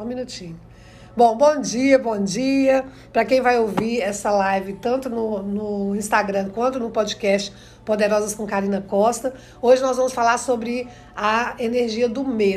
Só um minutinho. Bom, bom dia, bom dia. Para quem vai ouvir essa live, tanto no, no Instagram quanto no podcast Poderosas com Karina Costa. Hoje nós vamos falar sobre a energia do medo.